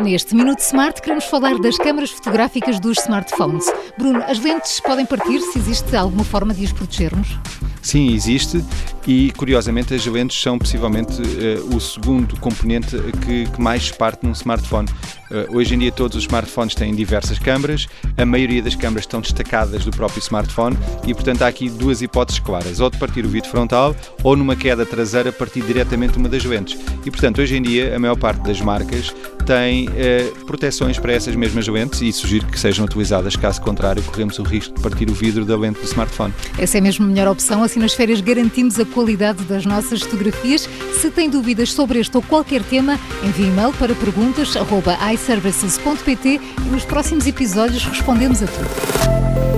Neste Minuto Smart queremos falar das câmaras fotográficas dos smartphones. Bruno, as lentes podem partir se existe alguma forma de os protegermos? Sim, existe e curiosamente as lentes são possivelmente uh, o segundo componente que, que, mais parte num smartphone. Uh, hoje em dia todos os smartphones têm diversas câmaras, a maioria das câmaras estão destacadas do próprio smartphone e portanto há aqui duas hipóteses claras, ou de partir o vidro frontal ou numa queda traseira partir diretamente uma das lentes. E portanto hoje em dia a maior parte das marcas tem eh, proteções para essas mesmas lentes e sugiro que sejam utilizadas, caso contrário, corremos o risco de partir o vidro da lente do smartphone. Essa é mesmo a melhor opção, assim nas férias garantimos a qualidade das nossas fotografias. Se tem dúvidas sobre este ou qualquer tema, envie e-mail para perguntas.iservices.pt e nos próximos episódios respondemos a tudo.